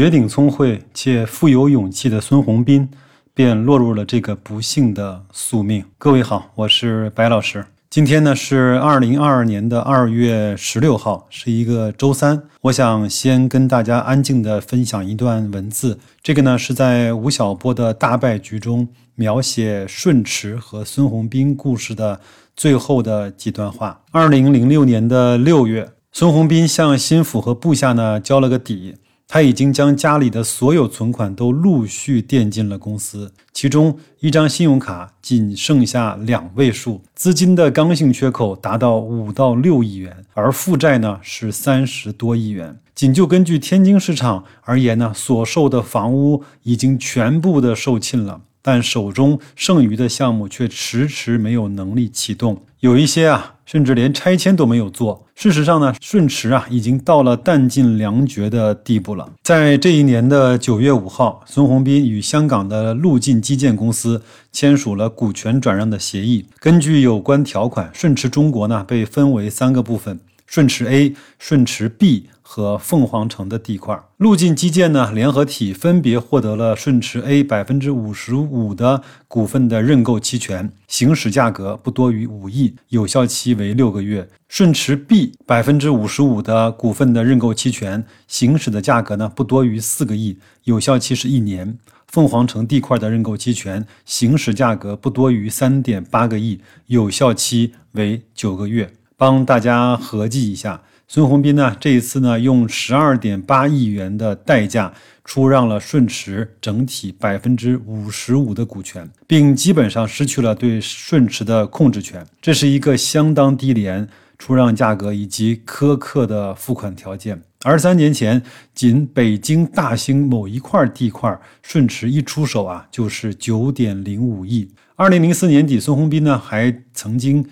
绝顶聪慧且富有勇气的孙宏斌，便落入了这个不幸的宿命。各位好，我是白老师。今天呢是二零二二年的二月十六号，是一个周三。我想先跟大家安静的分享一段文字。这个呢是在吴晓波的大败局中描写顺驰和孙宏斌故事的最后的几段话。二零零六年的六月，孙宏斌向心腹和部下呢交了个底。他已经将家里的所有存款都陆续垫进了公司，其中一张信用卡仅剩下两位数，资金的刚性缺口达到五到六亿元，而负债呢是三十多亿元。仅就根据天津市场而言呢，所售的房屋已经全部的售罄了。但手中剩余的项目却迟迟没有能力启动，有一些啊，甚至连拆迁都没有做。事实上呢，顺驰啊，已经到了弹尽粮绝的地步了。在这一年的九月五号，孙宏斌与香港的陆进基建公司签署了股权转让的协议。根据有关条款，顺驰中国呢被分为三个部分。顺驰 A、顺驰 B 和凤凰城的地块，陆进基建呢联合体分别获得了顺驰 A 百分之五十五的股份的认购期权，行使价格不多于五亿，有效期为六个月；顺驰 B 百分之五十五的股份的认购期权，行使的价格呢不多于四个亿，有效期是一年；凤凰城地块的认购期权，行使价格不多于三点八个亿，有效期为九个月。帮大家合计一下，孙宏斌呢这一次呢用十二点八亿元的代价出让了顺驰整体百分之五十五的股权，并基本上失去了对顺驰的控制权。这是一个相当低廉出让价格以及苛刻的付款条件。而三年前，仅北京大兴某一块地块，顺驰一出手啊就是九点零五亿。二零零四年底，孙宏斌呢还曾经。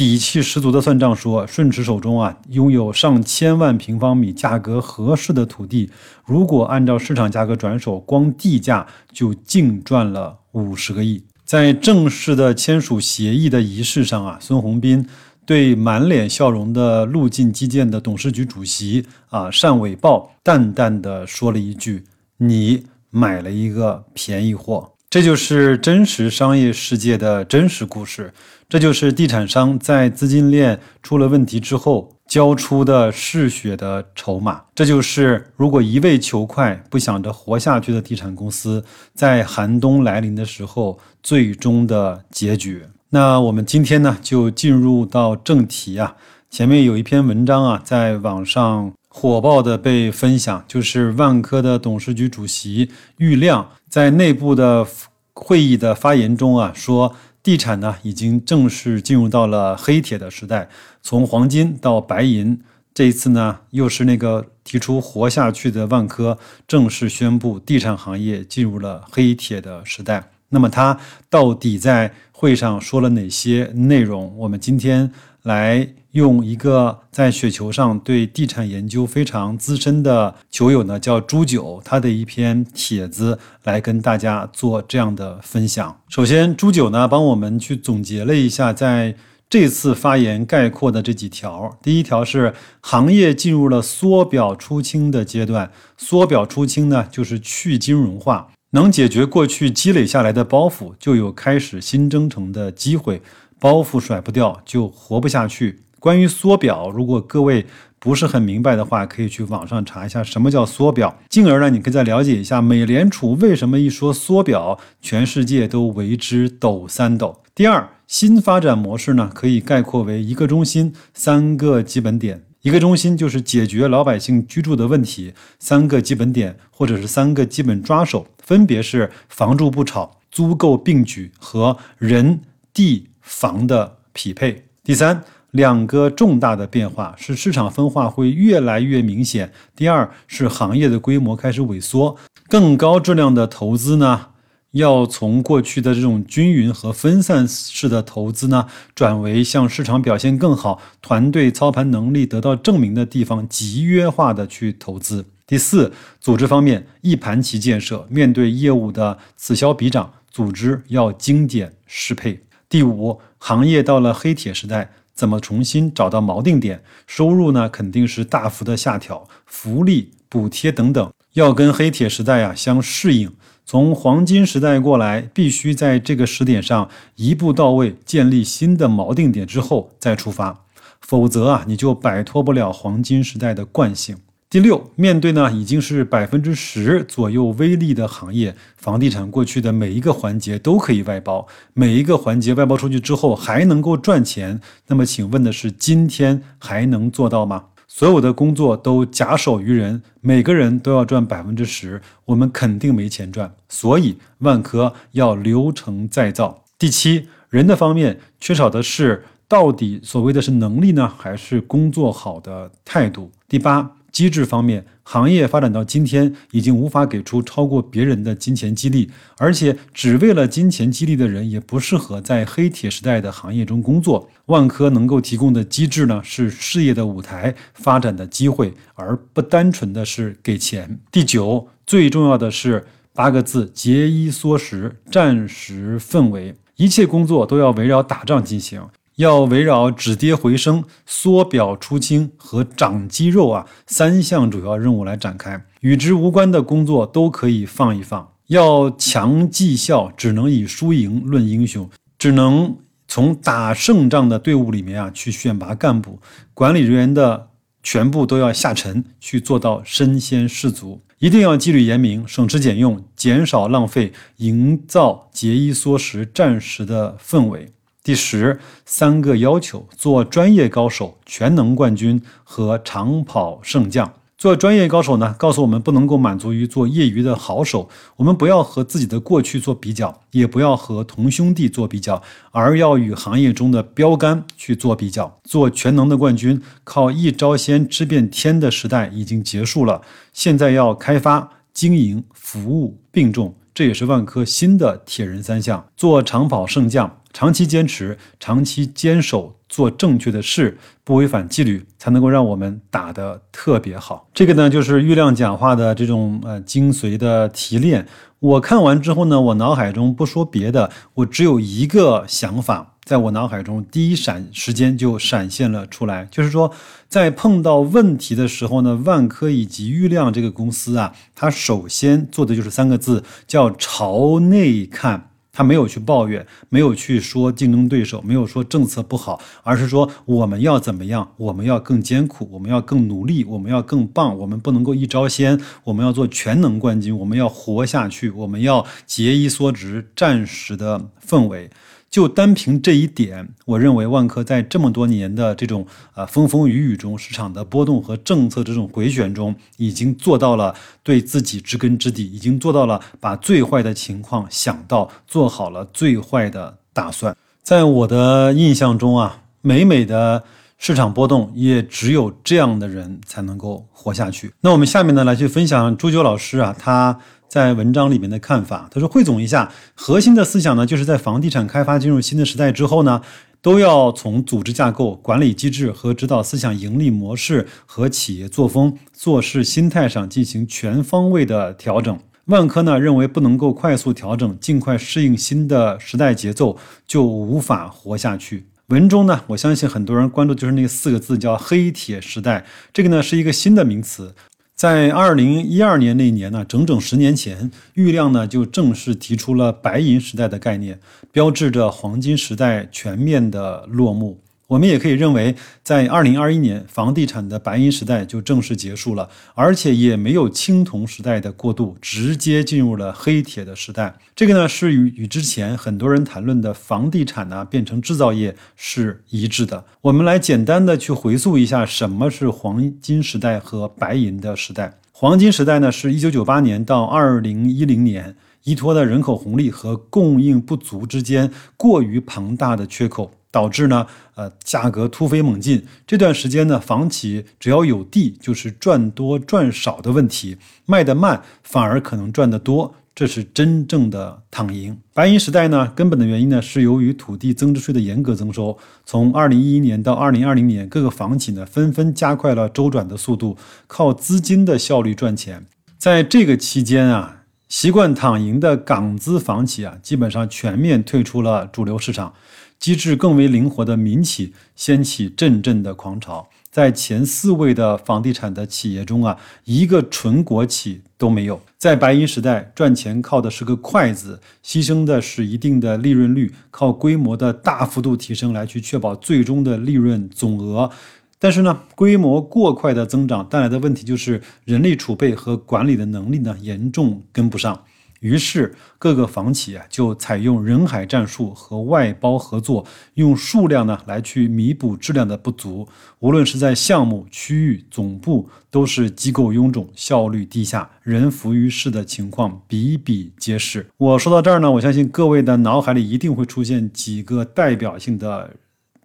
底气十足的算账说，顺驰手中啊拥有上千万平方米价格合适的土地，如果按照市场价格转手，光地价就净赚了五十个亿。在正式的签署协议的仪式上啊，孙宏斌对满脸笑容的陆进基建的董事局主席啊单伟豹淡淡的说了一句：“你买了一个便宜货。”这就是真实商业世界的真实故事，这就是地产商在资金链出了问题之后交出的嗜血的筹码，这就是如果一味求快、不想着活下去的地产公司在寒冬来临的时候最终的结局。那我们今天呢，就进入到正题啊，前面有一篇文章啊，在网上。火爆的被分享，就是万科的董事局主席郁亮在内部的会议的发言中啊，说地产呢已经正式进入到了黑铁的时代，从黄金到白银，这一次呢又是那个提出活下去的万科正式宣布地产行业进入了黑铁的时代。那么他到底在会上说了哪些内容？我们今天来。用一个在雪球上对地产研究非常资深的球友呢，叫朱九，他的一篇帖子来跟大家做这样的分享。首先，朱九呢帮我们去总结了一下在这次发言概括的这几条。第一条是行业进入了缩表出清的阶段，缩表出清呢就是去金融化，能解决过去积累下来的包袱，就有开始新征程的机会。包袱甩不掉，就活不下去。关于缩表，如果各位不是很明白的话，可以去网上查一下什么叫缩表，进而呢，你可以再了解一下美联储为什么一说缩表，全世界都为之抖三抖。第二，新发展模式呢，可以概括为一个中心，三个基本点。一个中心就是解决老百姓居住的问题，三个基本点或者是三个基本抓手，分别是房住不炒、租购并举和人地房的匹配。第三。两个重大的变化是市场分化会越来越明显。第二是行业的规模开始萎缩，更高质量的投资呢，要从过去的这种均匀和分散式的投资呢，转为向市场表现更好、团队操盘能力得到证明的地方集约化的去投资。第四，组织方面一盘棋建设，面对业务的此消彼长，组织要精简适配。第五，行业到了黑铁时代。怎么重新找到锚定点？收入呢，肯定是大幅的下调，福利、补贴等等，要跟黑铁时代啊相适应。从黄金时代过来，必须在这个时点上一步到位，建立新的锚定点之后再出发，否则啊，你就摆脱不了黄金时代的惯性。第六，面对呢已经是百分之十左右微利的行业，房地产过去的每一个环节都可以外包，每一个环节外包出去之后还能够赚钱。那么，请问的是，今天还能做到吗？所有的工作都假手于人，每个人都要赚百分之十，我们肯定没钱赚。所以万科要流程再造。第七，人的方面缺少的是到底所谓的是能力呢，还是工作好的态度？第八。机制方面，行业发展到今天，已经无法给出超过别人的金钱激励，而且只为了金钱激励的人，也不适合在黑铁时代的行业中工作。万科能够提供的机制呢，是事业的舞台、发展的机会，而不单纯的是给钱。第九，最重要的是八个字：节衣缩食，战时氛围，一切工作都要围绕打仗进行。要围绕止跌回升、缩表出清和长肌肉啊三项主要任务来展开，与之无关的工作都可以放一放。要强绩效，只能以输赢论英雄，只能从打胜仗的队伍里面啊去选拔干部，管理人员的全部都要下沉，去做到身先士卒。一定要纪律严明，省吃俭用，减少浪费，营造节衣缩食、战时的氛围。第十三个要求：做专业高手、全能冠军和长跑圣将。做专业高手呢，告诉我们不能够满足于做业余的好手，我们不要和自己的过去做比较，也不要和同兄弟做比较，而要与行业中的标杆去做比较。做全能的冠军，靠一招鲜吃遍天的时代已经结束了，现在要开发、经营、服务并重。这也是万科新的铁人三项：做长跑圣将，长期坚持，长期坚守，做正确的事，不违反纪律，才能够让我们打得特别好。这个呢，就是郁亮讲话的这种呃精髓的提炼。我看完之后呢，我脑海中不说别的，我只有一个想法。在我脑海中，第一闪时间就闪现了出来，就是说，在碰到问题的时候呢，万科以及郁亮这个公司啊，它首先做的就是三个字，叫朝内看。他没有去抱怨，没有去说竞争对手，没有说政策不好，而是说我们要怎么样？我们要更艰苦，我们要更努力，我们要更棒，我们不能够一招鲜，我们要做全能冠军，我们要活下去，我们要节衣缩食，战时的氛围。就单凭这一点，我认为万科在这么多年的这种啊风风雨雨中，市场的波动和政策这种回旋中，已经做到了对自己知根知底，已经做到了把最坏的情况想到，做好了最坏的打算。在我的印象中啊，美美的市场波动，也只有这样的人才能够活下去。那我们下面呢，来去分享朱九老师啊，他。在文章里面的看法，他说汇总一下核心的思想呢，就是在房地产开发进入新的时代之后呢，都要从组织架构、管理机制和指导思想、盈利模式和企业作风、做事心态上进行全方位的调整。万科呢认为，不能够快速调整、尽快适应新的时代节奏，就无法活下去。文中呢，我相信很多人关注就是那四个字，叫“黑铁时代”。这个呢是一个新的名词。在二零一二年那一年呢，整整十年前，郁亮呢就正式提出了白银时代的概念，标志着黄金时代全面的落幕。我们也可以认为，在二零二一年，房地产的白银时代就正式结束了，而且也没有青铜时代的过渡，直接进入了黑铁的时代。这个呢，是与与之前很多人谈论的房地产呢变成制造业是一致的。我们来简单的去回溯一下，什么是黄金时代和白银的时代？黄金时代呢，是一九九八年到二零一零年，依托的人口红利和供应不足之间过于庞大的缺口。导致呢，呃，价格突飞猛进。这段时间呢，房企只要有地，就是赚多赚少的问题，卖得慢反而可能赚得多，这是真正的躺赢。白银时代呢，根本的原因呢，是由于土地增值税的严格征收。从二零一一年到二零二零年，各个房企呢，纷纷加快了周转的速度，靠资金的效率赚钱。在这个期间啊，习惯躺赢的港资房企啊，基本上全面退出了主流市场。机制更为灵活的民企掀起阵阵的狂潮，在前四位的房地产的企业中啊，一个纯国企都没有。在白银时代，赚钱靠的是个快字，牺牲的是一定的利润率，靠规模的大幅度提升来去确保最终的利润总额。但是呢，规模过快的增长带来的问题就是人力储备和管理的能力呢严重跟不上。于是，各个房企啊就采用人海战术和外包合作，用数量呢来去弥补质量的不足。无论是在项目、区域、总部，都是机构臃肿、效率低下、人浮于事的情况比比皆是。我说到这儿呢，我相信各位的脑海里一定会出现几个代表性的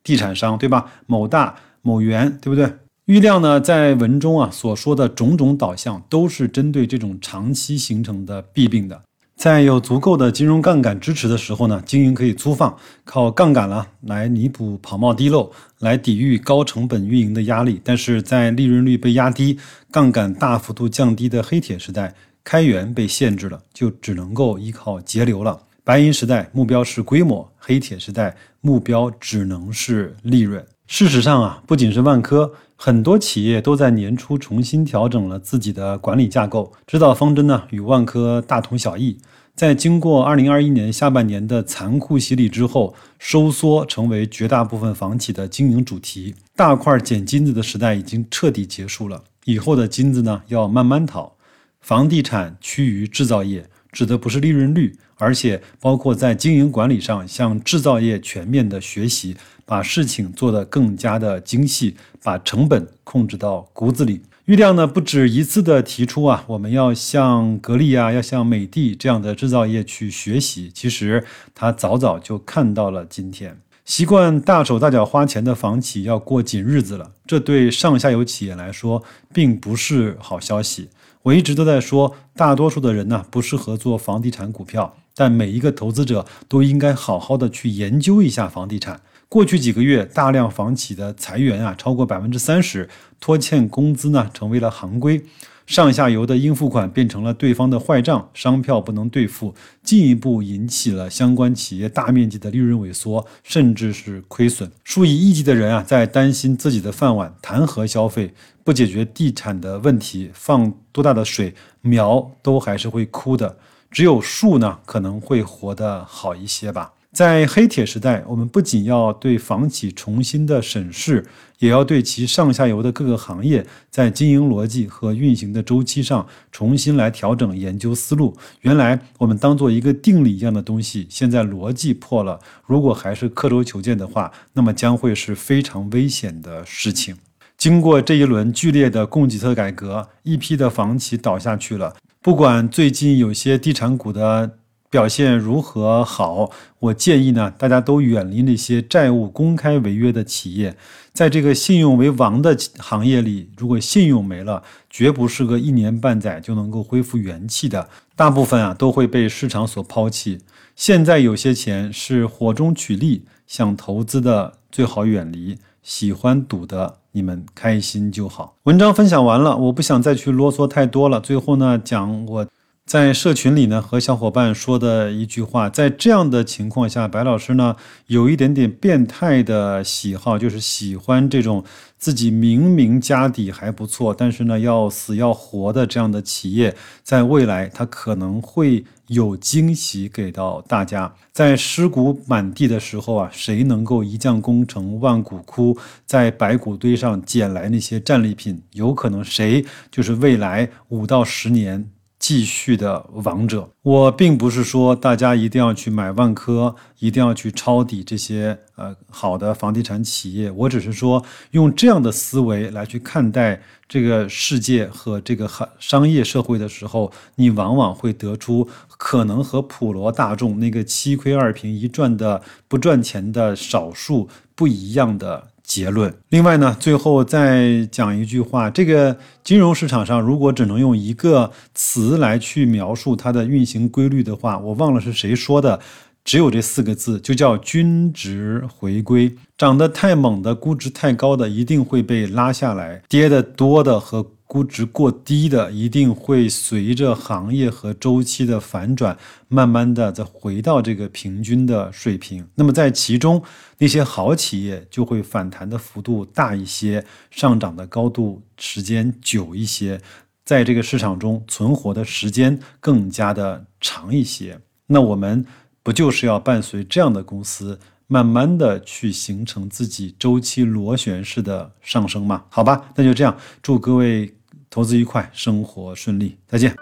地产商，对吧？某大、某源，对不对？郁亮呢在文中啊所说的种种导向，都是针对这种长期形成的弊病的。在有足够的金融杠杆支持的时候呢，经营可以粗放，靠杠杆了来弥补跑冒滴漏，来抵御高成本运营的压力。但是在利润率被压低、杠杆大幅度降低的黑铁时代，开源被限制了，就只能够依靠节流了。白银时代目标是规模，黑铁时代目标只能是利润。事实上啊，不仅是万科。很多企业都在年初重新调整了自己的管理架构，指导方针呢与万科大同小异。在经过2021年下半年的残酷洗礼之后，收缩成为绝大部分房企的经营主题。大块捡金子的时代已经彻底结束了，以后的金子呢要慢慢淘。房地产趋于制造业，指的不是利润率，而且包括在经营管理上向制造业全面的学习。把事情做得更加的精细，把成本控制到骨子里。郁亮呢不止一次的提出啊，我们要向格力啊，要向美的这样的制造业去学习。其实他早早就看到了今天，习惯大手大脚花钱的房企要过紧日子了。这对上下游企业来说并不是好消息。我一直都在说，大多数的人呢不适合做房地产股票，但每一个投资者都应该好好的去研究一下房地产。过去几个月，大量房企的裁员啊，超过百分之三十，拖欠工资呢成为了行规，上下游的应付款变成了对方的坏账，商票不能兑付，进一步引起了相关企业大面积的利润萎缩，甚至是亏损。数以亿计的人啊，在担心自己的饭碗，谈何消费？不解决地产的问题，放多大的水，苗都还是会枯的。只有树呢，可能会活得好一些吧。在黑铁时代，我们不仅要对房企重新的审视，也要对其上下游的各个行业在经营逻辑和运行的周期上重新来调整研究思路。原来我们当做一个定理一样的东西，现在逻辑破了，如果还是刻舟求剑的话，那么将会是非常危险的事情。经过这一轮剧烈的供给侧改革，一批的房企倒下去了。不管最近有些地产股的。表现如何好？我建议呢，大家都远离那些债务公开违约的企业。在这个信用为王的行业里，如果信用没了，绝不是个一年半载就能够恢复元气的。大部分啊都会被市场所抛弃。现在有些钱是火中取栗，想投资的最好远离，喜欢赌的你们开心就好。文章分享完了，我不想再去啰嗦太多了。最后呢，讲我。在社群里呢，和小伙伴说的一句话，在这样的情况下，白老师呢有一点点变态的喜好，就是喜欢这种自己明明家底还不错，但是呢要死要活的这样的企业，在未来它可能会有惊喜给到大家。在尸骨满地的时候啊，谁能够一将功成万骨枯，在白骨堆上捡来那些战利品，有可能谁就是未来五到十年。继续的王者，我并不是说大家一定要去买万科，一定要去抄底这些呃好的房地产企业，我只是说用这样的思维来去看待这个世界和这个商商业社会的时候，你往往会得出可能和普罗大众那个七亏二平一赚的不赚钱的少数不一样的。结论。另外呢，最后再讲一句话：这个金融市场上，如果只能用一个词来去描述它的运行规律的话，我忘了是谁说的，只有这四个字，就叫均值回归。涨得太猛的、估值太高的，一定会被拉下来；跌得多的和估值过低的，一定会随着行业和周期的反转，慢慢的再回到这个平均的水平。那么在其中，那些好企业就会反弹的幅度大一些，上涨的高度时间久一些，在这个市场中存活的时间更加的长一些。那我们不就是要伴随这样的公司？慢慢的去形成自己周期螺旋式的上升嘛？好吧，那就这样，祝各位投资愉快，生活顺利，再见。